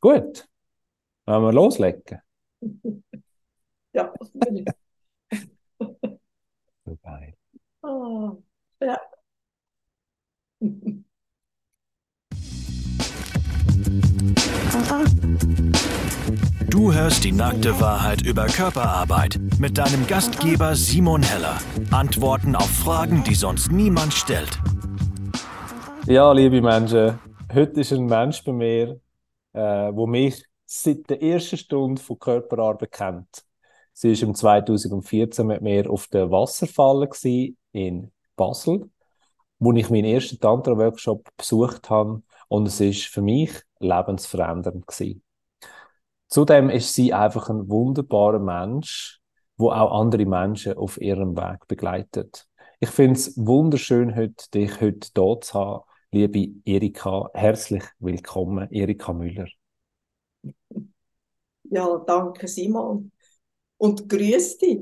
Ist gut. Wollen wir loslegen? Ja. So geil. Oh, ja. Du hörst die nackte Wahrheit über Körperarbeit mit deinem Gastgeber Simon Heller. Antworten auf Fragen, die sonst niemand stellt. Ja, liebe Menschen, heute ist ein Mensch bei mir, äh, wo mich seit der ersten Stunde von Körperarbeit kennt. Sie war im 2014 mit mir auf der Wasserfalle in Basel, wo ich meinen ersten Tantra-Workshop besucht habe und es ist für mich lebensverändernd gewesen. Zudem ist sie einfach ein wunderbarer Mensch, wo auch andere Menschen auf ihrem Weg begleitet. Ich finde es wunderschön, heute, dich heute hier zu haben, liebe Erika. Herzlich willkommen, Erika Müller. Ja, danke Simon. Und grüß dich.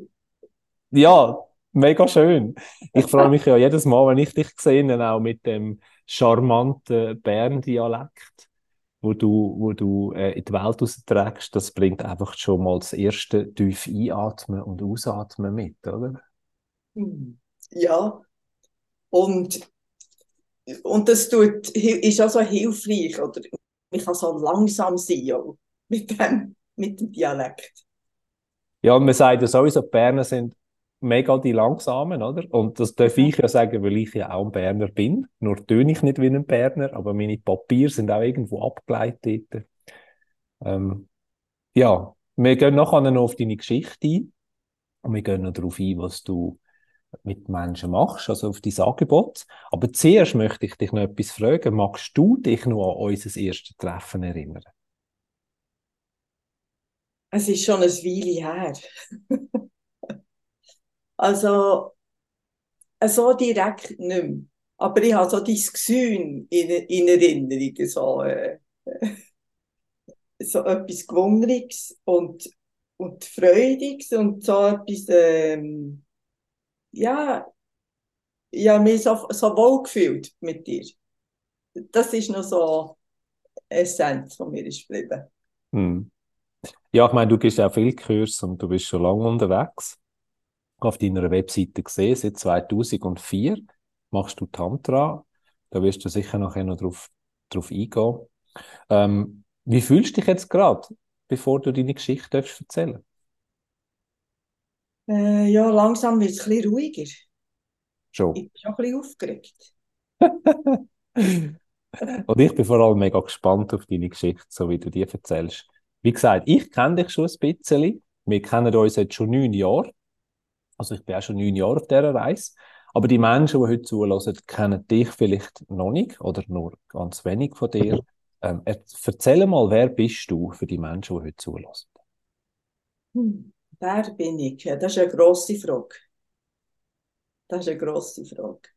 Ja, mega schön. Ich freue mich ja jedes Mal, wenn ich dich sehe, auch mit dem charmanten Bern-Dialekt, wo du, wo du äh, in die Welt rausträgst. Das bringt einfach schon mal das erste tief Einatmen und Ausatmen mit, oder? Hm. Ja. Und, und das tut, ist auch so hilfreich, oder? Ich kann so langsam sein, auch, mit dem, mit dem Dialekt. Ja, und man sagt ja sowieso, die Berner sind mega die Langsamen, oder? Und das darf ich ja sagen, weil ich ja auch ein Berner bin. Nur töne ich nicht wie ein Berner, aber meine Papiere sind auch irgendwo abgeleitet. Ähm, ja, wir gehen nachher noch auf deine Geschichte ein und wir gehen noch darauf ein, was du mit Menschen machst, also auf dein Angebot. Aber zuerst möchte ich dich noch etwas fragen. Magst du dich noch an unser erstes Treffen erinnern? Es ist schon ein Weile her. also, so direkt nicht mehr. Aber ich habe so dein Gefühl in, in Erinnerung, so, äh, so etwas Gewungenes und, und Freudiges und so etwas, ähm, ja, ich habe mich so, so wohl gefühlt mit dir. Das ist noch so Essenz von mir ist geblieben. Hm. Ja, ich meine, du gehst auch viel Kurs und du bist schon lange unterwegs. Auf deiner Webseite gesehen, seit 2004 machst du Tantra. Da wirst du sicher nachher noch drauf, drauf eingehen. Ähm, wie fühlst du dich jetzt gerade, bevor du deine Geschichte erzählen Äh, ja, langsam wird es ein bisschen ruhiger. Schon. Ich bin schon ein bisschen aufgeregt. Und ich bin vor allem mega gespannt auf deine Geschichte, so wie du die erzählst. Wie gesagt, ich kenne dich schon ein bisschen. Wir kennen uns jetzt schon neun Jahre. Also ich bin auch schon neun Jahre auf dieser Reise. Aber die Menschen, die heute zulassen, kennen dich vielleicht noch nicht oder nur ganz wenig von dir. Ähm, erzähl mal, wer bist du für die Menschen, die heute zulassen? Hm, wer bin ich? Das ist eine grosse Frage. Das ist eine grosse Frage.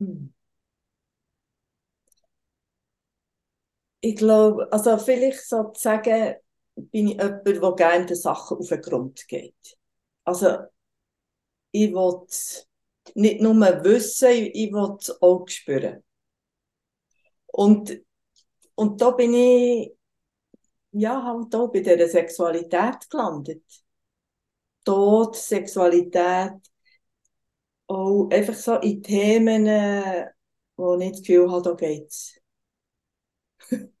Hm. Ich glaube, also vielleicht sozusagen bin ich jemand, der gerne den Sachen auf den Grund geht. Also, ich will nicht nur wissen, ich will es auch spüren. Und, und da bin ich, ja, halt auch bei dieser Sexualität gelandet. Tod, Sexualität, auch einfach so in Themen, wo ich das Gefühl habe, da geht es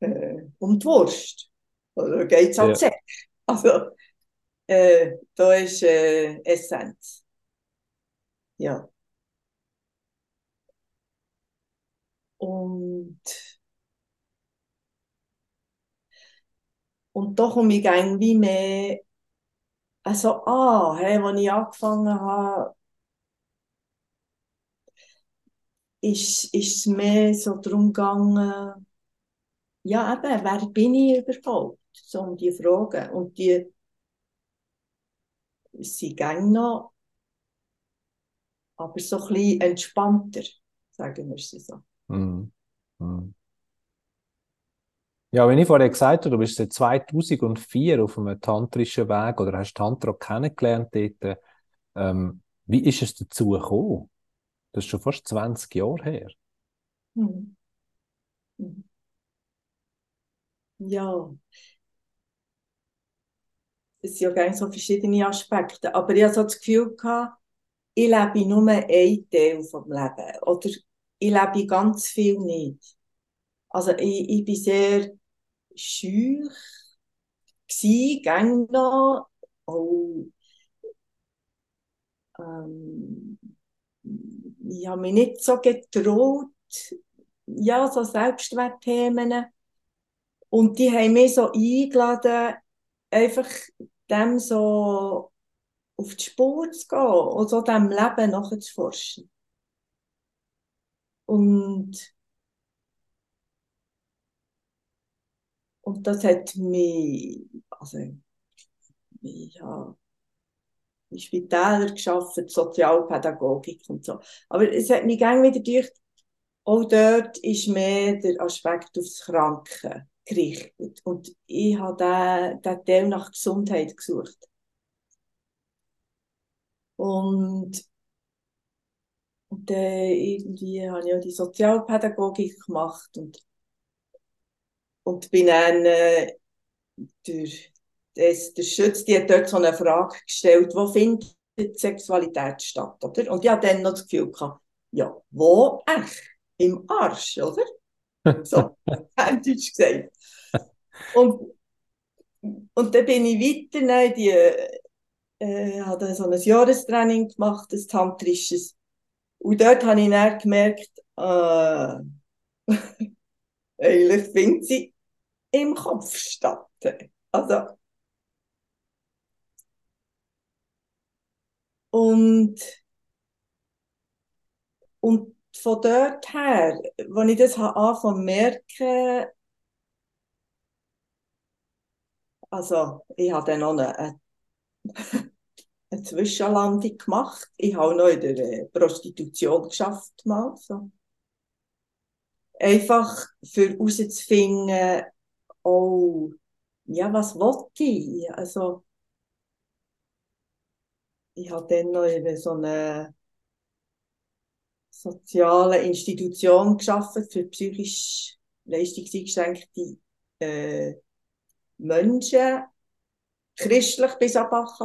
äh, um die Wurst. Oder geht es halt Ja. ja. Also, äh, da ist äh, Essenz. Ja. Und, und da komme ich irgendwie mehr, also, ah, hey, als ich angefangen habe, ist, es mehr so darum gegangen, ja, eben, wer bin ich überhaupt? So um die Fragen. Und die sind gäng noch, aber so ein bisschen entspannter, sagen wir es so. Mhm. Mhm. Ja, wenn ich vorher gesagt habe, du bist seit 2004 auf einem tantrischen Weg oder hast Tantra kennengelernt dort, ähm, wie ist es dazu gekommen? Das ist schon fast 20 Jahre her. Mhm. ja, es sind ja gerne so verschiedene Aspekte, aber ich hatte so das Gefühl, gehabt, ich lebe nur einen Teil vom Leben oder ich lebe ganz viel nicht. Also ich, ich bin sehr schüch gang noch, auch, ähm, ich habe mich nicht so getraut, ja, so Selbstwertthemen. Und die haben mich so eingeladen, einfach dem so auf die Spur zu gehen und so dem Leben nachzuforschen. Und, und das hat mich, also, ich habe in Spitälern geschafft, Sozialpädagogik und so. Aber es hat mich gerne wieder durch, auch dort ist mehr der Aspekt aufs Kranken gerichtet. Und ich habe den, den Teil nach Gesundheit gesucht. Und, und dann irgendwie habe ich auch die Sozialpädagogik gemacht und, und bin dann äh, durch das, der Schütz, die hat dort so eine Frage gestellt, wo findet Sexualität statt, oder? Und ich hatte dann noch das Gefühl gehabt, ja, wo echt? Im Arsch, oder? So, Deutsch gesagt. Und, und dann bin ich weiter, nein, die, äh, habe so ein Jahrestraining gemacht, ein tantrisches. Und dort habe ich dann gemerkt, äh, eigentlich findet sie im Kopf statt. Also, und, und von dort her, als ich das angefangen zu merken, also ich habe dann noch eine, eine, eine Zwischenlandung gemacht. Ich habe noch in der äh, Prostitution geschafft mal. So. Einfach für herauszufinden, oh, ja, was wollte ich? Also, ich habe dann noch in so einer sozialen Institution geschafft für psychisch leistungseingeschränkte äh, Menschen, christlich bis ab Bach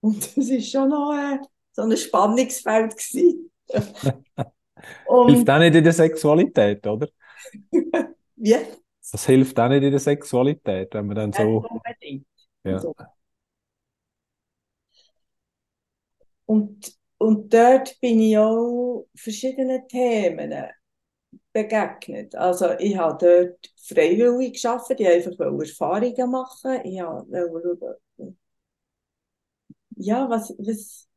Und das war schon noch äh, so ein Spannungsfeld. Und, hilft auch nicht in der Sexualität, oder? Wie? Das hilft auch nicht in der Sexualität, wenn man dann so. Ja. Und, und dort bin ich auch verschiedenen Themen begegnet. Also ich habe dort freiwillig geschafft, ich einfach Erfahrungen machen. Ich wollte ja, was, was,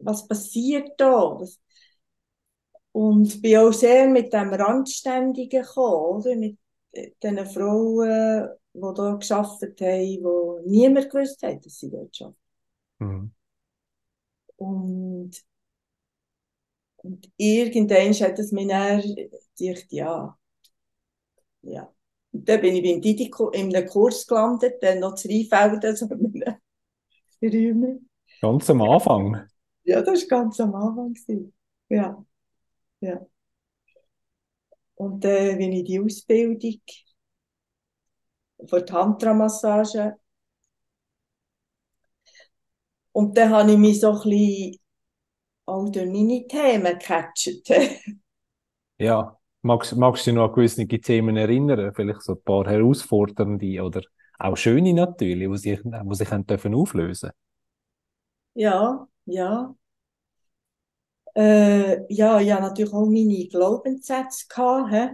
was passiert da? Was, und bin auch sehr mit dem Randständigen gekommen, oder? mit den Frauen, die da geschafft haben, wo niemand gewusst hat, dass sie dort arbeiten. Mhm. Und, und irgendwann hat es mich dann gedacht, ja, ja. Und dann bin ich beim Didi in einem Kurs gelandet, dann noch zu Rheinfelden, so in einem Ganz am Anfang? Ja, das war ganz am Anfang. Ja, ja. Und dann äh, bin ich die Ausbildung für Tantra-Massage und dann habe ich mich so ein bisschen auch durch meine Themen gecatcht. ja, magst, magst du dich noch an gewisse Themen erinnern? Vielleicht so ein paar herausfordernde oder auch schöne natürlich, die sich, die sich haben dürfen auflösen Ja, ja. Äh, ja, ich hatte natürlich auch meine Glaubenssätze. Gehabt, he?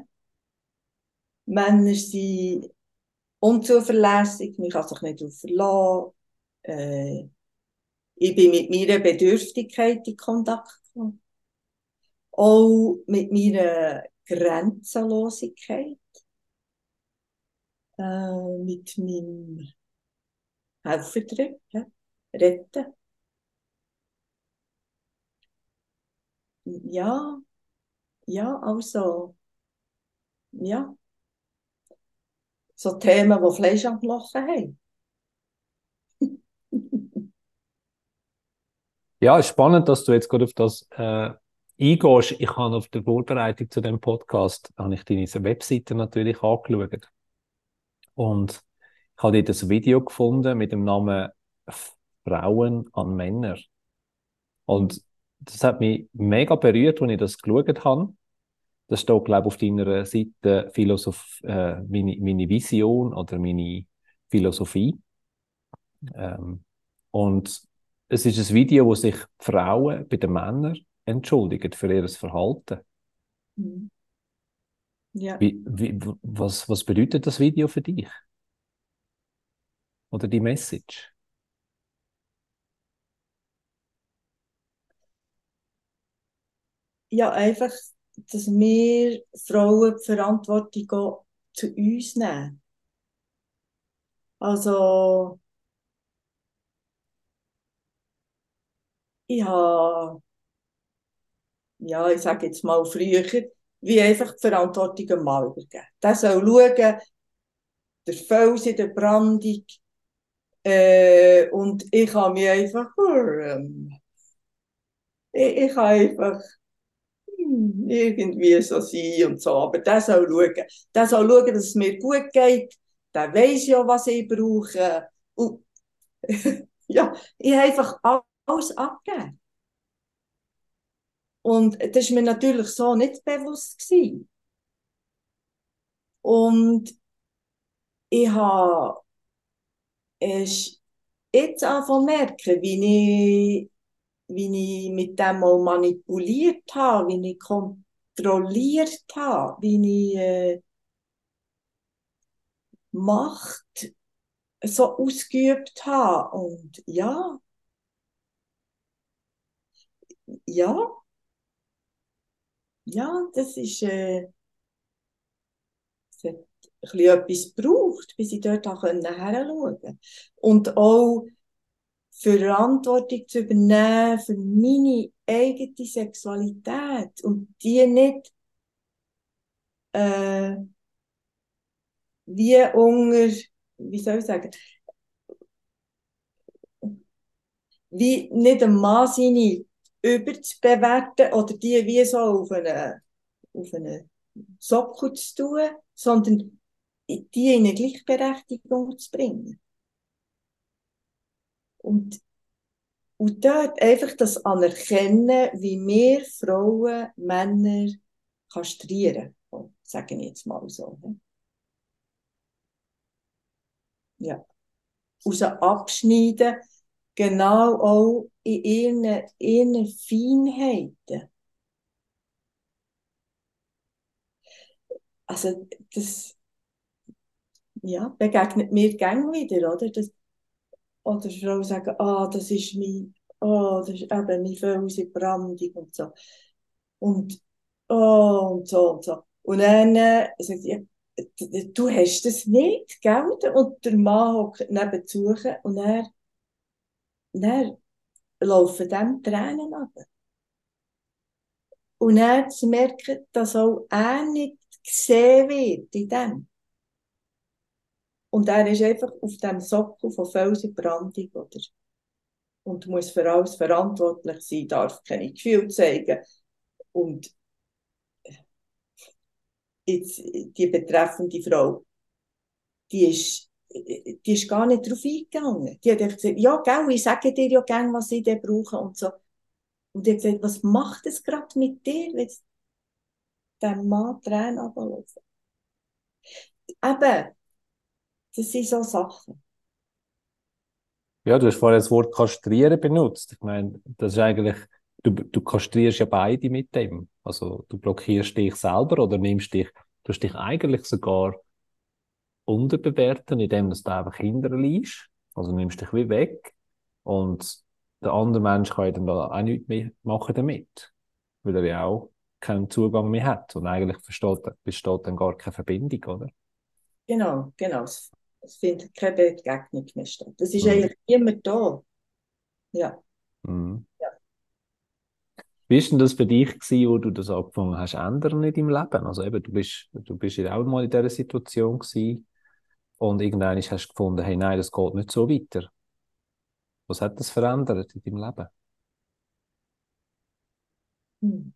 Männer sind unzuverlässig, man kann sich nicht darauf verlassen. Äh, ich bin mit meiner Bedürftigkeit in Kontakt gekommen. Auch mit meiner Grenzenlosigkeit. Äh, mit meinem Helfertrieb, retten. Ja, ja, also, ja. So Themen, die Fleisch am Knochen haben. Ja, ist spannend, dass du jetzt gerade auf das äh, eingehst. Ich habe auf der Vorbereitung zu dem Podcast habe ich deine Webseite natürlich angeschaut. Und ich habe dort ein Video gefunden mit dem Namen Frauen an Männer. Und das hat mich mega berührt, als ich das geschaut habe. Das steht, glaube ich, auf deiner Seite Philosoph äh, meine, meine Vision oder meine Philosophie. Ähm, und es ist ein Video, wo sich Frauen bei den Männern entschuldigen für ihr Verhalten. Mhm. Ja. Wie, wie, was, was bedeutet das Video für dich? Oder die Message? Ja, einfach, dass wir Frauen die Verantwortung zu uns nehmen. Also, ich habe, ja, ich sage jetzt mal früher, wie einfach die Verantwortung Mann übergeben. Der soll schauen, der Fels in der Brandung, äh, und ich habe mich einfach, ähm, ich, ich habe einfach irgendwie so sein und so, aber der soll schauen. Der soll schauen, dass es mir gut geht. Der weiß ja, was ich brauche. Und ja, ich habe einfach alles abgegeben. Und das war mir natürlich so nicht bewusst. Gewesen. Und ich habe jetzt angefangen merken, wie ich, wie ich mit dem mal manipuliert habe, wie ich kontrolliert habe, wie ich äh, Macht so ausgeübt habe. Und ja, ja, ja, das ist, äh, es hat ein bisschen etwas gebraucht, bis ich dort auch hinschauen konnte. Und auch Verantwortung zu übernehmen für meine eigene Sexualität und die nicht äh, wie unter, wie soll ich sagen, wie nicht ein Mann seine überzubewerten oder die wie so auf einen, auf einen Sockel zu tun, sondern die in eine Gleichberechtigung zu bringen. Und, und dort einfach das anerkennen, wie wir Frauen, Männer kastrieren, sagen jetzt mal so. Ne? Ja. Raus abschneiden, genau auch in ihren, ihren Feinheiten. Also das ja, begegnet mir gern wieder, oder? Das, oder Frauen sagen, ah, das ist mein, oh, das ist eben mein Fels in Brandung und so. Und, oh, und so und so. Und dann äh, sagt sie, du hast das nicht, gell? Und der Mann hockt nebenzu und er dann laufen dem Tränen ab. Und zu merken, dass auch er nicht gesehen wird in dem. Und er ist einfach auf dem Sockel von Felsenbrandung, oder? Und muss für alles verantwortlich sein, darf keine Gefühle zeigen. Und jetzt, die betreffende Frau, die ist die ist gar nicht darauf eingegangen. Die hat gesagt, ja, gell, ich sage dir ja gerne, was ich dir brauche und so. Und hat gesagt, was macht es gerade mit dir, wenn der Mann Tränen runterlaufen? Eben, das sind so Sachen. Ja, du hast vorhin das Wort kastrieren benutzt. Ich meine, das ist eigentlich, du, du kastrierst ja beide mit dem. Also du blockierst dich selber oder nimmst dich, du hast dich eigentlich sogar unterbewerten, indem du einfach hinterliest. Also nimmst dich wie weg. Und der andere Mensch kann dann da auch nichts mehr machen damit. Weil er ja auch keinen Zugang mehr hat. Und eigentlich versteht, besteht dann gar keine Verbindung, oder? Genau, genau. Es findet keine Begegnung mehr statt. Das ist mhm. eigentlich immer da. Ja. Mhm. ja. Wie war denn das für dich, gewesen, wo du das angefangen hast ändern in deinem Leben? Also eben, du bist, du bist ja auch mal in dieser Situation gewesen, und irgendwann hast du gefunden, hey, nein, das geht nicht so weiter. Was hat das verändert in deinem Leben? Hm.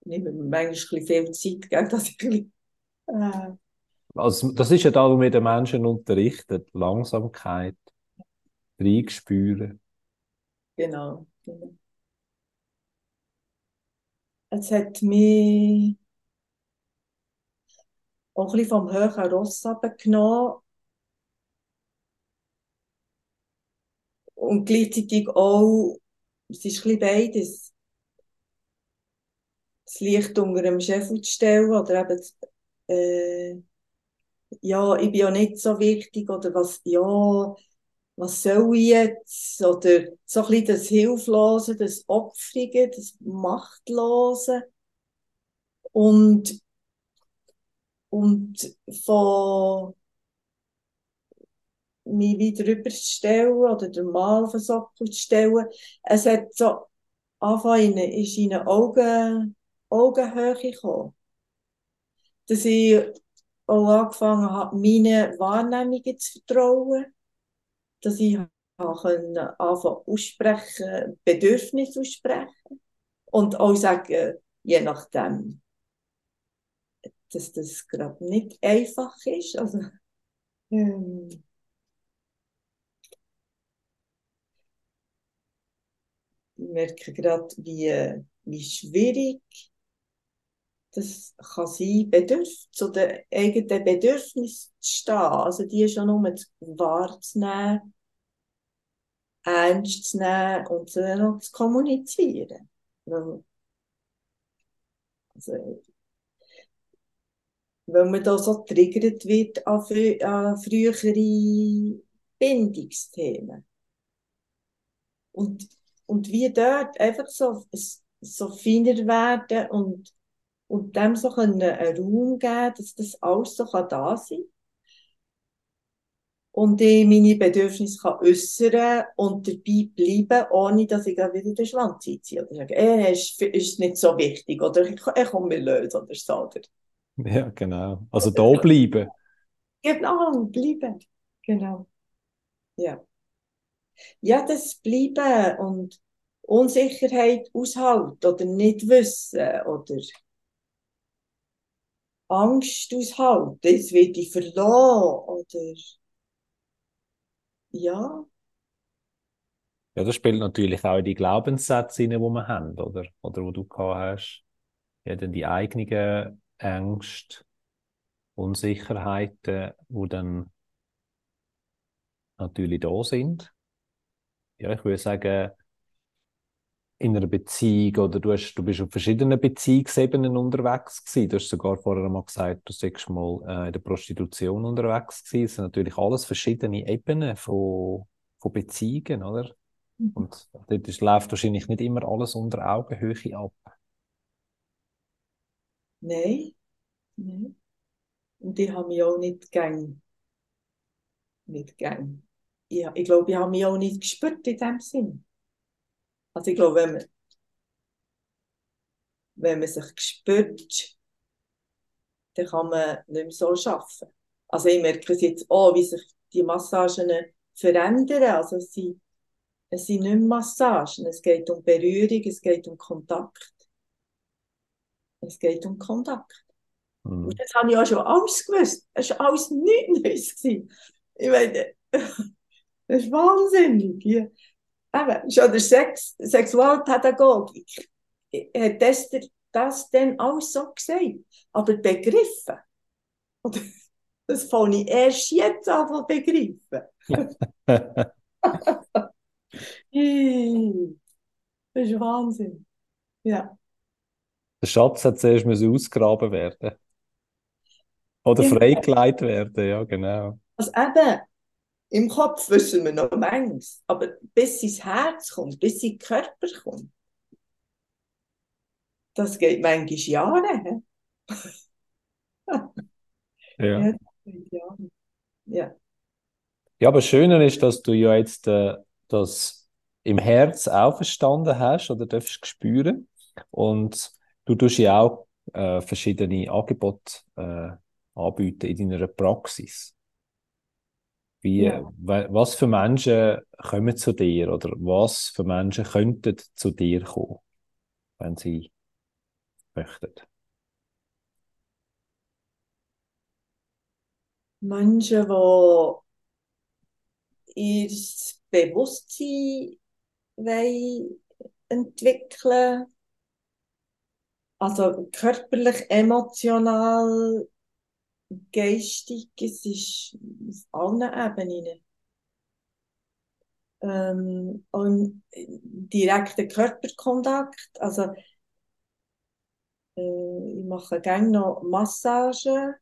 Ich nehme mir manchmal ein bisschen viel Zeit, gell, dass ich äh, Also, das ist ja da, wo wir den Menschen unterrichten. Langsamkeit, reinspüren. Genau. genau. Es hat mich auch ein bisschen vom höheren Ross abgenommen und gleichzeitig auch, es ist ein bisschen beides, das Licht unter dem Scheffel zu stellen oder eben, äh, ja, ich bin ja nicht so wichtig oder was, ja, was soll ich jetzt? Oder so ein bisschen das Hilflose, das Opfrige, das Machtlose. Und, und von mich wieder rüberzustellen oder den Mal auf den Sockel zu stellen. Es hat so angefangen, ist in eine Augen, Augenhöhe gekommen. Dass ich auch angefangen habe, meine Wahrnehmungen zu vertrauen. Dass ich anfangen aussprechen, Bedürfnisse aussprechen. Und auch sagen, je nachdem, dass das gerade nicht einfach ist. Also, ähm, ich merke gerade, wie, wie schwierig das kann sein, Bedürf zu den eigenen Bedürfnissen zu stehen. Also die schon nur wahrzunehmen, ernst zu nehmen und dann noch zu kommunizieren. Also, wenn man da so triggert wird an, an frühere Bindungsthemen. Und und wie dort einfach so, so feiner werden und, und dem so einen Raum geben, dass das alles so kann da sein und ich meine Bedürfnisse kann äußern und dabei bleiben, ohne dass ich dann wieder den Schwanz einziehe oder sage, eh, ist, ist nicht so wichtig oder ich komme mir lösen oder so. Oder? Ja, genau. Also da bleiben. Genau, bleiben. Genau. Ja ja, das bleiben und Unsicherheit aushalten oder nicht wissen oder Angst aushalten, jetzt wird ich verloren oder ja. Ja, das spielt natürlich auch in die Glaubenssätze rein, die wir haben, oder? Oder wo du gehabt hast. Ja, dann die eigenen Ängste, Unsicherheiten, die dann natürlich da sind ja, ich würde sagen, in einer Beziehung oder du, hast, du bist auf verschiedenen Beziehungsebenen unterwegs gewesen. Du hast sogar vorher mal gesagt, du sagst mal äh, in der Prostitution unterwegs gewesen. Das sind natürlich alles verschiedene Ebenen von, von Beziehungen, oder? Mhm. Und dort ist, läuft wahrscheinlich nicht immer alles unter Augenhöhe ab. Nein, nein. Und die haben mich auch nicht gern, nicht gern ja, ich glaube, ich habe mich auch nicht gespürt in dem Sinn. Also ich glaube, wenn man, wenn man sich spürt, dann kann man nicht mehr so arbeiten. Also ich merke es jetzt auch, wie sich die Massagen verändern. Also es sind, es sind nicht mehr Massagen, es geht um Berührung, es geht um Kontakt. Es geht um Kontakt. Mhm. Und das habe ich auch schon alles gewusst. Es war alles nichts Neues. Ich meine, das ist wahnsinnig. Eben, schon der Sex, Sexualpädagogik hat das, das dann alles so gesagt. Aber begriffen, das fange ich erst jetzt an zu begreifen. das ist Wahnsinn. Ja. Der Schatz hat zuerst ausgraben werden. Oder freigelegt werden, ja, genau. Also eben, im Kopf wissen wir noch manches, aber bis ins Herz kommt, bis in den Körper kommt, das geht manchmal Jahre. ja. ja. Ja. Ja, aber schöner ist, dass du ja jetzt äh, das im Herz auch verstanden hast oder darfst spüren. Und du tust ja auch äh, verschiedene Angebote äh, anbieten in deiner Praxis. Wie, ja. Was für Menschen kommen zu dir oder was für Menschen könnten zu dir kommen, wenn sie möchten? Menschen, die ihr Bewusstsein wollen entwickeln also körperlich, emotional, geistig, es ist auf allen Ebenen. Ähm, und direkter Körperkontakt, also äh, ich mache gerne noch Massagen,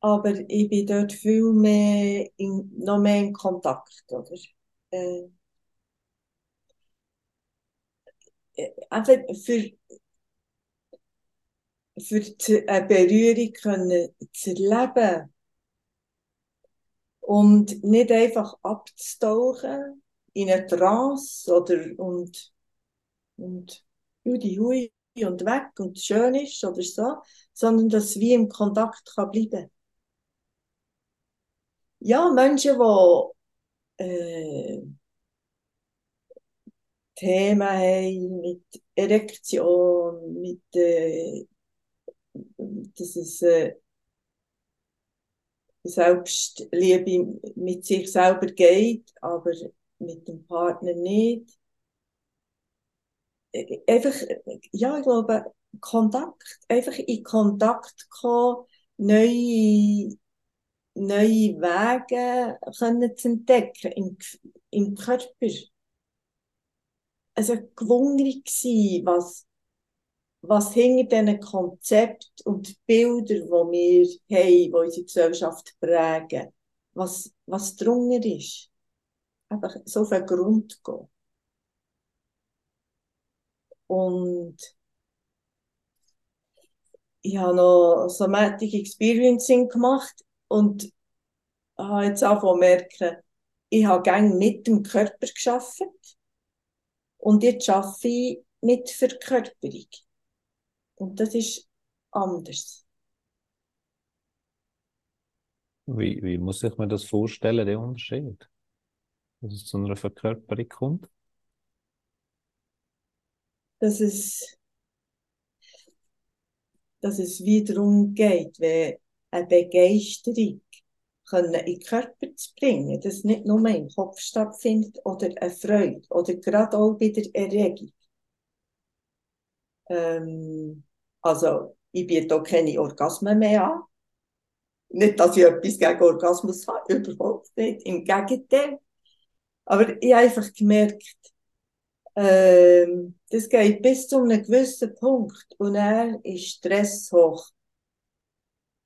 aber ich bin dort viel mehr in, noch mehr in Kontakt, oder? Äh, äh einfach für, für eine Berührung können zu erleben und nicht einfach abzutauchen in eine Trance oder und, und hui, hui und weg und schön ist oder so, sondern dass wie im Kontakt kann bleiben. Ja, Menschen, die äh, Themen haben mit Erektion, mit äh, dass es äh, Selbstliebe mit sich selber geht, aber mit dem Partner nicht. Einfach, ja, ich glaube, Kontakt, einfach in Kontakt kommen, neue, neue Wege können zu entdecken im, im Körper. Also gewundert sein, was, was hinter diesen Konzepten und Bildern, die wir haben, die unsere Gesellschaft prägen, was, was drunter ist. Einfach so auf den Grund gehen. Und ich habe noch Somatic Experiencing gemacht und habe jetzt auch merken, ich habe gerne mit dem Körper geschafft und jetzt arbeite ich mit Verkörperung. Und das ist anders. Wie, wie muss ich mir das vorstellen, der Unterschied? Dass es zu einer Verkörperung kommt? Dass es, dass es wiederum geht, wenn eine Begeisterung können in den Körper zu bringen, dass nicht nur im Kopf stattfindet oder eine Freude oder gerade auch wieder Erregung. Ähm, also, ich biete auch keine Orgasmen mehr an. Nicht, dass ich etwas gegen Orgasmus habe, überhaupt nicht. Im Gegenteil. Aber ich habe einfach gemerkt, ähm, das geht bis zu einem gewissen Punkt und er ist Stress hoch.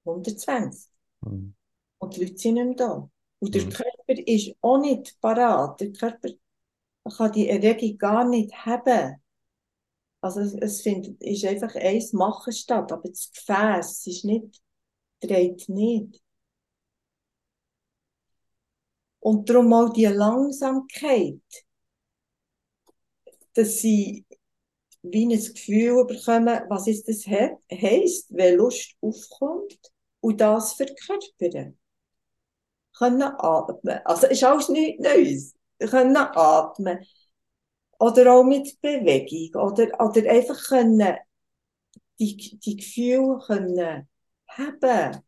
120. Mhm. Und die Leute sind nicht mehr da. Und der mhm. Körper ist auch nicht parat. Der Körper kann die Erregung gar nicht haben. Also es, es findet, ist einfach eins Machen statt, aber das Gefäß ist nicht, dreht nicht. Und darum auch die Langsamkeit, dass sie wie ein Gefühl bekommen, was ist das he heisst, wenn Lust aufkommt und das verkörpern. Können atmen. Also ist alles nichts Neues. Können atmen oder auch mit Bewegung oder, oder einfach können die, die Gefühle können haben.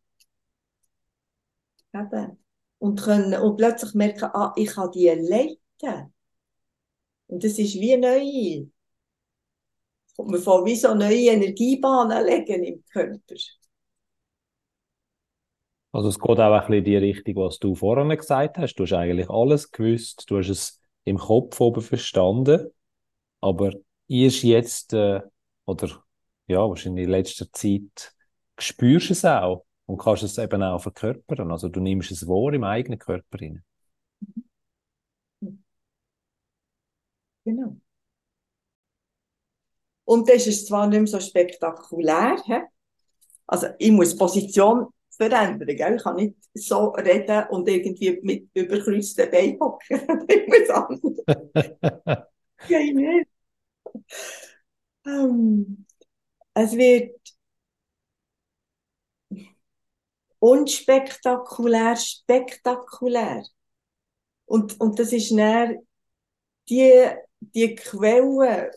haben. Und, können, und plötzlich merken, ah, ich kann die leiten. Und das ist wie neu. Man kann wie so neue Energiebahnen legen im Körper. Also es geht auch ein bisschen in die Richtung, was du vorhin gesagt hast. Du hast eigentlich alles gewusst. Du hast es im Kopf oben verstanden, aber erst jetzt, äh, oder ja, wahrscheinlich in letzter Zeit, spürst es auch und kannst es eben auch verkörpern. Also du nimmst es wahr im eigenen Körper rein. Genau. Und das ist zwar nicht mehr so spektakulär, he? also ich muss Position verändern. Gell? Ich kann nicht so reden und irgendwie mit überkreuzten Beinen hocken. ich muss anders. Geht nicht. Um, es wird unspektakulär, spektakulär. Und, und das ist näher die, die Quelle,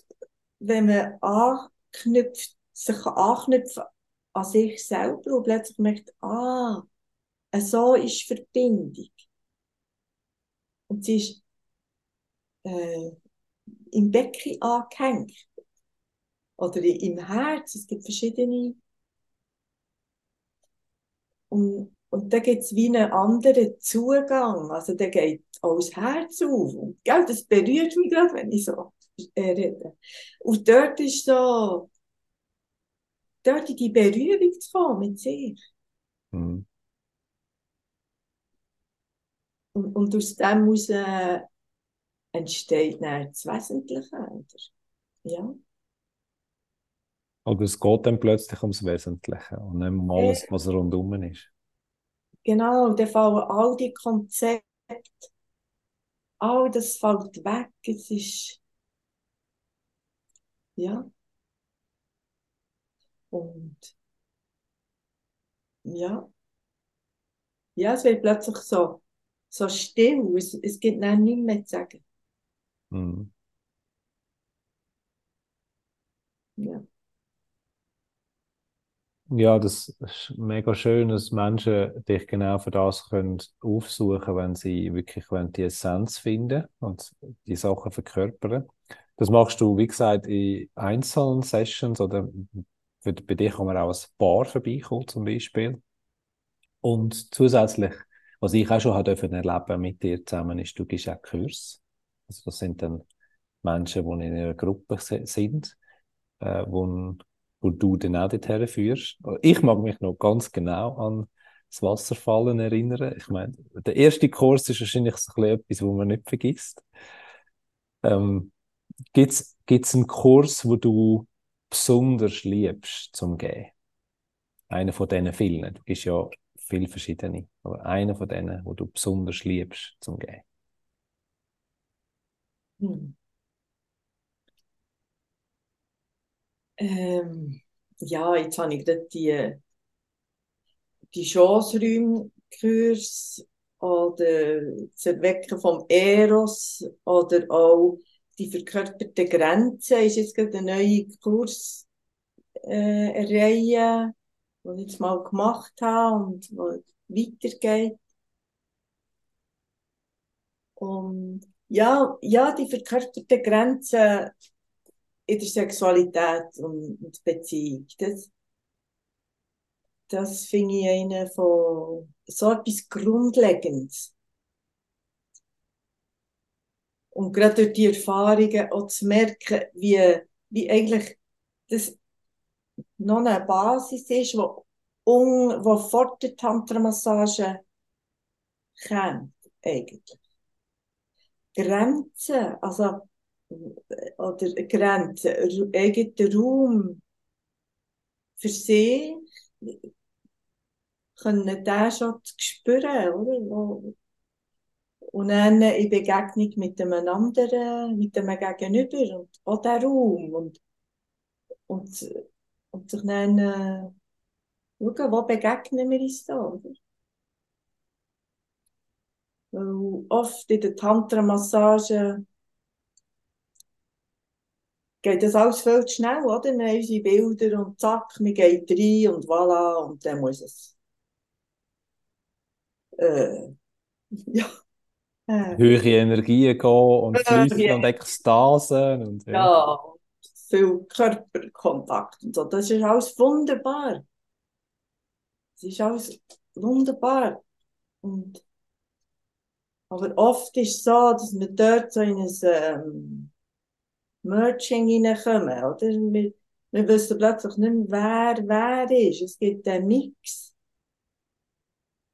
wenn man anknüpft, sich anknüpfen an sich selber und plötzlich merkt, ah, so ist Verbindung. Und sie ist äh, im Becken angehängt. Oder im Herz. Es gibt verschiedene. Und, und da gibt es wie einen anderen Zugang. Also da geht auch Herz auf. Und, gell, das berührt mich gerade, wenn ich so äh, rede. Und dort ist so, dort in die Berührung zu kommen mit sich. Mhm. Und, und aus dem heraus äh, entsteht dann das Wesentliche. Oder? Ja. Oder es geht dann plötzlich ums Wesentliche und nicht um alles, was rundum ist. Genau, dann fallen all die Konzepte, all das fällt weg. Es ist, ja. Und, ja. Ja, es wird plötzlich so, so still. Es, es gibt dann nichts mehr zu sagen. Mhm. Ja. Ja, das ist mega schön, dass Menschen dich genau für das können aufsuchen wenn sie wirklich wenn die Essenz finden und die Sachen verkörpern. Das machst du, wie gesagt, in einzelnen Sessions oder bei dir kann man auch als Paar vorbeikommen, zum Beispiel. Und zusätzlich, was ich auch schon habe erleben mit dir zusammen, ist, du gibst auch Kurs. Also das sind dann Menschen, die in einer Gruppe sind, äh, wo, wo du dann auch dorthin führst. Ich mag mich noch ganz genau an das Wasserfallen erinnern. Ich meine, der erste Kurs ist wahrscheinlich so etwas, wo man nicht vergisst. Ähm, Gibt es einen Kurs, wo du besonders liebst zum Gehen? Einer von diesen vielen. Du gibst ja viele verschiedene, aber einer von denen, wo du besonders liebst zum Gehen. Hm. Ähm, ja, jetzt habe ich gerade die, die Chance-Räume-Kurs oder das Erwecken vom Eros oder auch die verkörperte Grenze ist jetzt gerade eine neue Kursreihe, äh, die ich jetzt mal gemacht habe und wo weitergeht. Und ja, ja, die verkörperte Grenze in der Sexualität und, und Beziehung, das, das finde ich eine von so etwas Grundlegendes. Und gerade durch die Erfahrungen auch zu merken, wie, wie eigentlich das noch eine Basis ist, wo, un, wo vor der Tantra-Massage kommt, eigentlich. Grenzen, also, oder Grenzen, eigenen Raum für sich, können den schon spüren, oder? Wo, und dann in Begegnung mit einem anderen, mit einem Gegenüber und auch der Raum und, und, und sich dann äh, schauen, wo begegnen wir uns da, oder? Weil oft in der Tantra-Massage geht das alles viel zu schnell, oder? Wir haben unsere Bilder und zack, wir gehen rein und voilà, und dann muss es. Äh, ja. Äh. Höhere Energien gehen und Flüssen ja. und Ekstasen. Und, ja. ja, viel Körperkontakt und so. Das ist alles wunderbar. Das ist alles wunderbar. Und, aber oft ist es so, dass wir dort so in ein ähm, Merging hineinkommen. Oder? Wir, wir wissen plötzlich nicht mehr, wer wer ist. Es gibt einen Mix.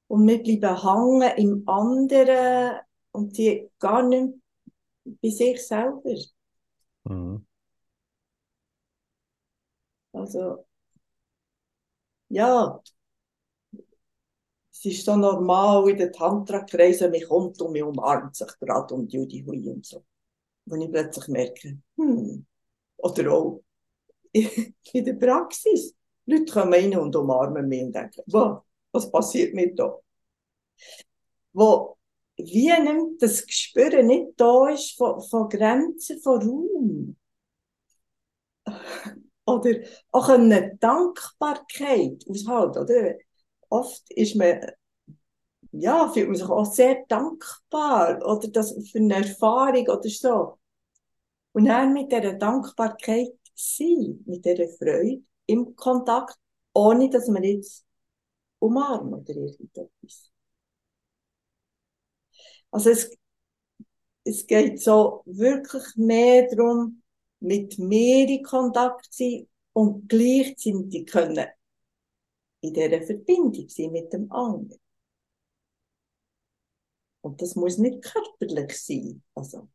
Und wir bleiben hängen im anderen und die gar nicht bei sich selber. Mhm. Also, ja, es ist so normal in den Tantra-Kreisen, mich kommt und mich umarmt sich gerade und Judy Hui und so. Wenn ich plötzlich merke, hm, oder auch in der Praxis, Leute kommen rein und umarmen mich und denken, wow, was passiert mir da? Wo wie nimmt das Gespür nicht da ist von, von Grenzen, von Raum. Oder auch eine Dankbarkeit aushalten, oder? Oft ist man, ja, fühlt man sich auch sehr dankbar, oder das für eine Erfahrung oder so. Und dann mit dieser Dankbarkeit sein, mit dieser Freude im Kontakt, ohne dass man jetzt umarmt oder irgendetwas. Also es, es geht so wirklich mehr darum, mit mir in Kontakt zu sein und gleichzeitig können in dieser Verbindung sein mit dem anderen. Und das muss nicht körperlich sein. Also,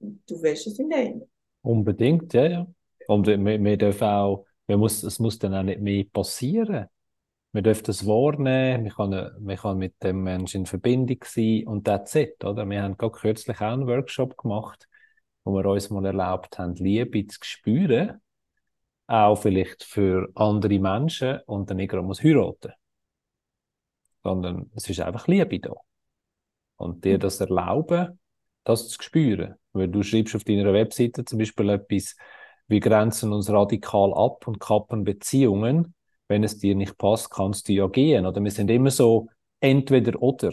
du weißt, was ich meine. Unbedingt, ja, ja. Und wir, wir dürfen auch, wir muss, es muss dann auch nicht mehr passieren. Wir dürfen das wahrnehmen, wir können, wir können mit dem Menschen in Verbindung sein und that's it, oder? Wir haben gerade kürzlich auch einen Workshop gemacht, wo wir uns mal erlaubt haben, Liebe zu spüren, auch vielleicht für andere Menschen und dann nicht gerade muss heiraten. Sondern es ist einfach Liebe da. Und dir das erlauben, das zu spüren. Weil du schreibst auf deiner Webseite zum Beispiel etwas, wir grenzen uns radikal ab und kappen Beziehungen. Wenn es dir nicht passt, kannst du ja gehen. Oder wir sind immer so entweder oder.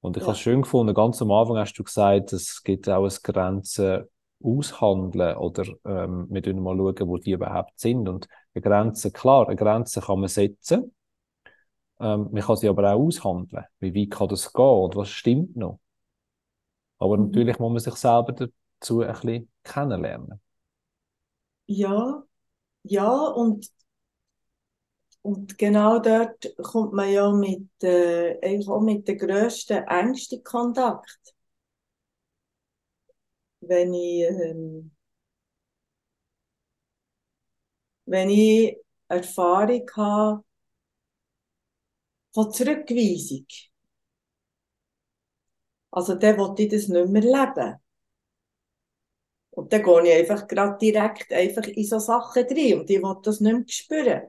Und ich ja. habe es schön gefunden, ganz am Anfang hast du gesagt, es gibt auch eine Grenze aushandeln oder ähm, wir schauen mal schauen, wo die überhaupt sind. Und eine Grenze, klar, eine Grenze kann man setzen, ähm, man kann sie aber auch aushandeln. Wie weit kann das gehen und was stimmt noch? Aber mhm. natürlich muss man sich selber dazu ein bisschen kennenlernen. Ja, ja, und, und genau dort kommt man ja mit, äh, eigentlich auch mit den grössten Ängsten in Kontakt. Wenn ich, ähm, wenn ich Erfahrung habe von Zurückweisung, also der will ich das nicht mehr leben. Und dann gehe ich einfach gerade direkt einfach in so Sachen drin und ich will das nicht mehr spüren.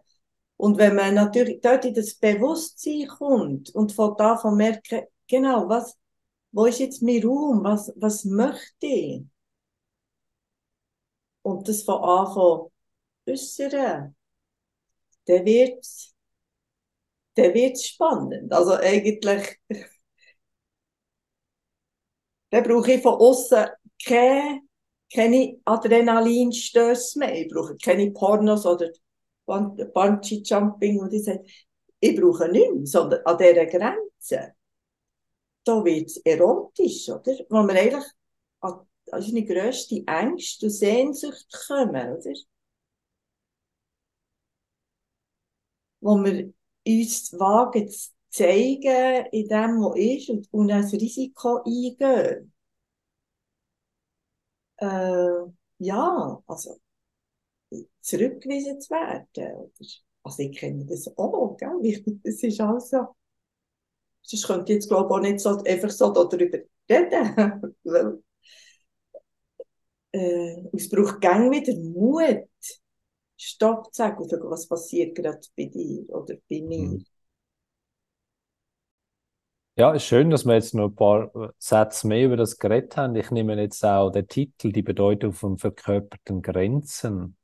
Und wenn man natürlich dort in das Bewusstsein kommt und von da von merken, genau, was, wo ist jetzt mein Raum, was, was möchte ich? Und das von Anfang äußern, dann wird's, dann wird's spannend. Also eigentlich, dann brauche ich von außen keine, keine Adrenalinstöße mehr. Ich brauche keine Pornos oder Bungee Jumping und ich sage, ich brauche nichts, sondern an dieser Grenze, da wird es erotisch, oder? Wo man eigentlich an, seine grösste Ängste und Sehnsucht kommen, oder? Wo wir uns wagen zu zeigen in dem, was ist und, und ein Risiko eingehen. Äh, ja, also zurückgewiesen zu werden. Oder? Also ich kenne das auch, gell? das ist also, sonst könnte ich jetzt glaube ich auch nicht so, einfach so darüber reden. Weil, äh, es braucht gang wieder Mut, Stopp zu sagen, was passiert gerade bei dir oder bei mir. Mhm. Ja, ist schön, dass wir jetzt noch ein paar Sätze mehr über das geredet haben. Ich nehme jetzt auch den Titel, die Bedeutung von verkörperten Grenzen,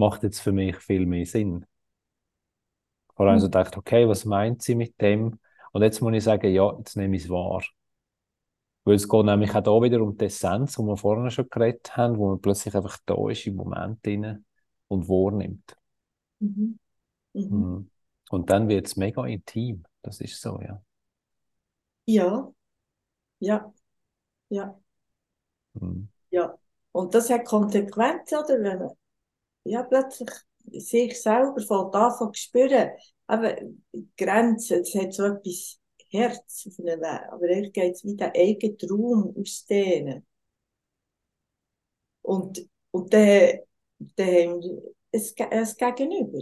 macht jetzt für mich viel mehr Sinn. Vor allem mhm. so gedacht, okay, was meint sie mit dem? Und jetzt muss ich sagen, ja, jetzt nehme ich es wahr. Weil es geht nämlich auch da wieder um die Essenz, wo wir vorhin schon geredet haben, wo man plötzlich einfach da ist im Moment drin und wahrnimmt. Mhm. Mhm. mhm. Und dann wird es mega intim. Das ist so, ja. Ja, ja, ja, Mhm. ja. Und das hat Konsequenzen, oder? Wenn man ja, plötzlich sich selber von davon spüren, aber Grenzen, es hat so etwas Herz auf einem Weg, aber eigentlich geht es wie den eigenen Raum ausdehnen. Und, und dann, dann haben wir ein Gegenüber.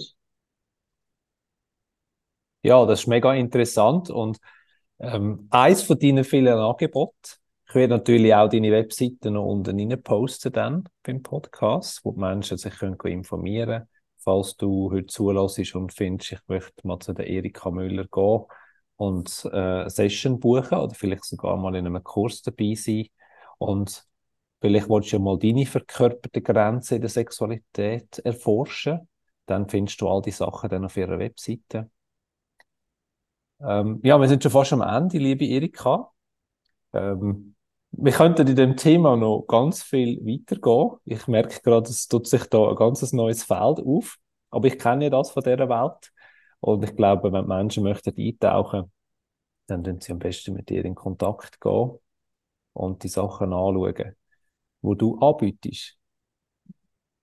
Ja, das ist mega interessant und ähm, eins von deinen vielen Angeboten, ich werde natürlich auch deine Webseite noch unten rein posten dann beim Podcast, wo die Menschen sich können informieren können. Falls du heute zulässt und findest, ich möchte mal zu der Erika Müller gehen und äh, Session buchen oder vielleicht sogar mal in einem Kurs dabei sein. Und Vielleicht willst du ja mal deine verkörperte Grenze in der Sexualität erforschen. Dann findest du all die Sachen dann auf ihrer Webseite. Ähm, ja, wir sind schon fast am Ende, liebe Erika. Ähm, wir könnten in dem Thema noch ganz viel weitergehen. Ich merke gerade, es tut sich da ein ganz neues Feld auf. Aber ich kenne ja das von dieser Welt. Und ich glaube, wenn Menschen möchten eintauchen, dann tun sie am besten mit dir in Kontakt gehen und die Sachen anschauen, wo du anbietest.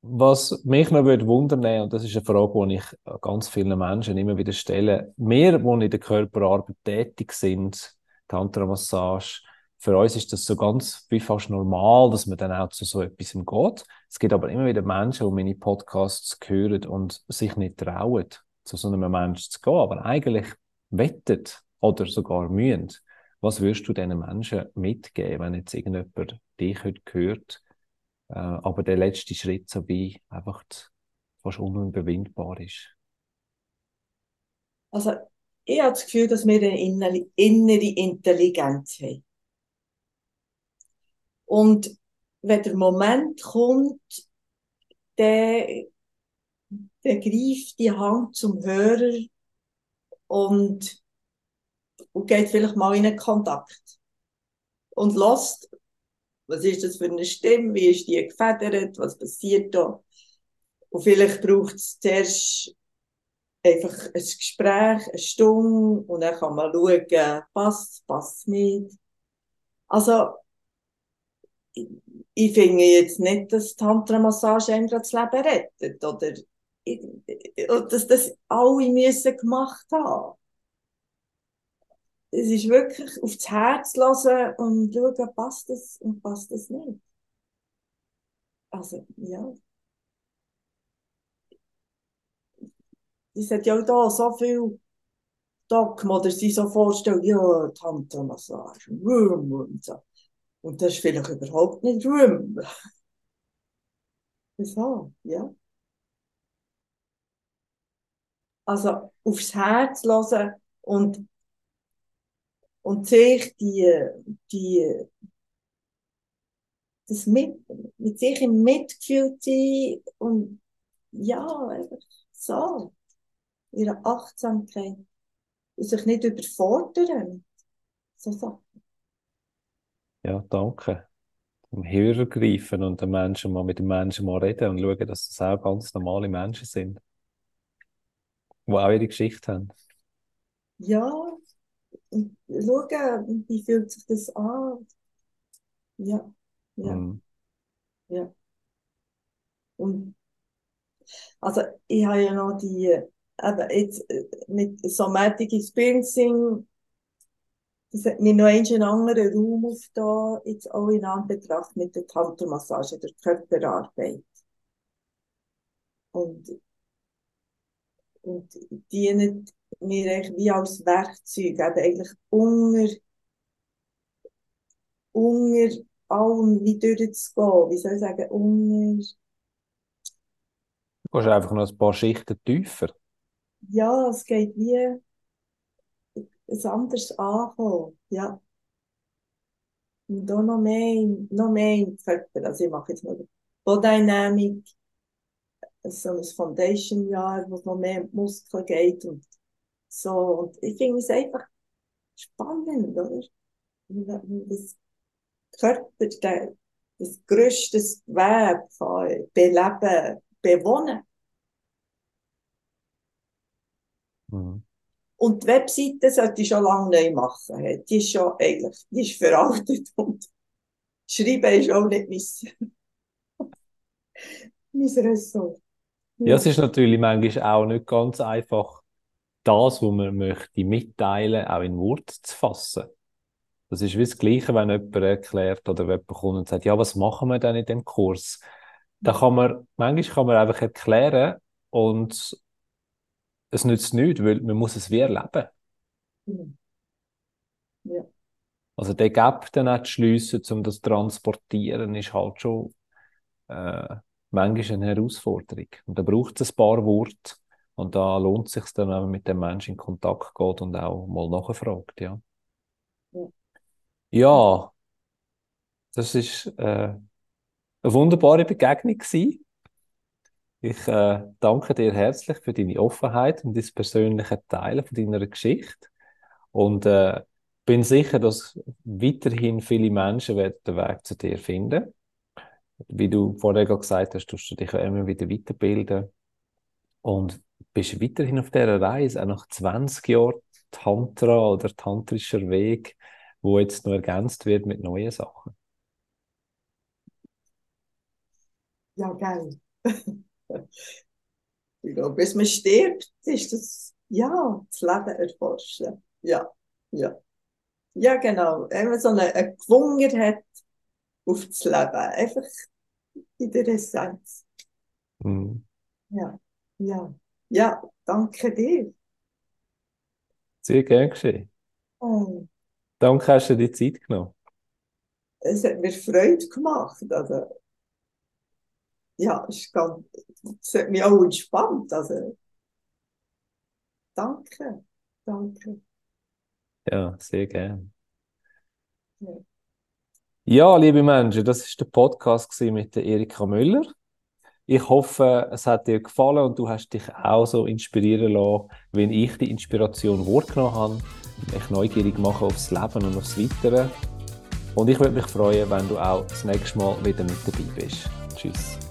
Was mich noch würde wundern, und das ist eine Frage, die ich ganz vielen Menschen immer wieder stelle, wir, die in der Körperarbeit tätig sind, Tantra-Massage, für uns ist das so ganz wie fast normal, dass man dann auch zu so etwas geht. Es gibt aber immer wieder Menschen, die meine Podcasts hören und sich nicht trauen, zu so einem Menschen zu gehen, aber eigentlich wettet oder sogar mühen. Was würdest du diesen Menschen mitgeben, wenn jetzt irgendjemand dich heute hört, äh, aber der letzte Schritt so wie einfach fast unüberwindbar ist? Also, ich habe das Gefühl, dass wir eine innere Intelligenz haben. Und wenn der Moment kommt, der, der greift die Hand zum Hörer und, und geht vielleicht mal in einen Kontakt. Und lässt, was ist das für eine Stimme, wie ist die gefedert, was passiert da. Und vielleicht braucht es zuerst einfach ein Gespräch, eine Stunde, und dann kann man schauen, passt, passt nicht. Also, ich finde jetzt nicht, dass Tantra-Massage einem das Leben rettet. Oder dass das alle müssen gemacht haben. Es ist wirklich aufs Herz hören und schauen, passt das und passt das nicht. Also, ja. Es hat ja auch da so viel Dogma, oder sie so vorstellen, ja, Tantra-Massage, und so. Und das ist vielleicht überhaupt nicht Room. Wieso? Ja. Also aufs Herz hören und, und sich die, die, das mit, mit sich im Mitgefühl sein und ja, einfach so. Ihre Achtsamkeit. Und sich nicht überfordern. So Sachen. Ja, danke. Zum Hörer greifen und den Menschen mal mit den Menschen mal reden und schauen, dass das auch ganz normale Menschen sind, die auch ihre Geschichte haben. Ja, schauen, wie fühlt sich das an? Ja, ja, Mhm. ja. Und also ich habe ja noch die, eben jetzt äh, mit Somatic Experiencing das hat mir noch einen anderen Raum aufgetan, jetzt auch in Anbetracht mit der Tantra-Massage, der Körperarbeit. Und, und dienen mir eigentlich wie als Werkzeug, eben eigentlich unter, unter allem wie durchzugehen, wie soll ich sagen, unter, Du gehst einfach noch ein paar Schichten tiefer. ja, es geht wie ein anderes Ankommen, ja. Und da noch mehr, noch mehr im Körper. Also ich mache jetzt mal Bodydynamic, so ein Foundation-Jahr, wo es noch mehr um Muskeln geht und so. Und ich finde es einfach spannend, oder? Das Körper, das grösste Gewebe kann beleben, bewohnen. Mhm. Und die Webseite sollte ich schon lange neu machen. Die ist schon eigentlich, die ist veraltet und Schreiben ist auch nicht mein, mein Ressort. Ja, es ist natürlich manchmal auch nicht ganz einfach, das, was man möchte mitteilen, auch in Worte zu fassen. Das ist wie das Gleiche, wenn jemand erklärt oder jemand kommt und sagt, ja, was machen wir denn in dem Kurs? Da kann man, manchmal kann man einfach erklären und es nützt nichts, weil man muss es wie erleben. Mhm. Ja. Also der Gap dann auch zu schliessen, um das zu transportieren, ist halt schon äh, manchmal eine Herausforderung. Und da braucht es ein paar Worte und da lohnt es sich dann, wenn man mit dem Menschen in Kontakt geht und auch mal nachfragt, ja. Ja. Ja, das ist äh, eine wunderbare Begegnung gewesen. Ich äh, danke dir herzlich für deine Offenheit und das persönliche Teilen von deiner Geschichte. Und äh, bin sicher, dass weiterhin viele Menschen werden den Weg zu dir finden. Wie du vorher gesagt hast, tust du dich ja immer wieder weiterbilden und bist weiterhin auf dieser Reise, auch nach 20 Jahren Tantra oder tantrischer Weg, wo jetzt noch ergänzt wird mit neuen Sachen. Ja, geil. ich glaube, bis man stirbt, ist das, ja, das Leben erforschen. Ja, ja. Ja, genau. Wenn man so eine, eine Gewunger hat auf das Leben. Einfach in der Essenz. Mhm. Ja, ja. Ja, danke dir. Sehr gern geschehen. Oh, Danke, hast du dir Zeit genommen. es hat mir Freude gemacht. Also, ja, es, ist ganz, es hat mich auch entspannt. Also, danke, danke. Ja, sehr gern. Ja. Ja, liebe Menschen, das ist der Podcast mit der Erika Müller. Ich hoffe, es hat dir gefallen und du hast dich auch so inspirieren lassen, wie ich die Inspiration wahrgenommen habe, mich neugierig machen aufs Leben und aufs Weitere. Und ich würde mich freuen, wenn du auch das nächste Mal wieder mit dabei bist. Tschüss.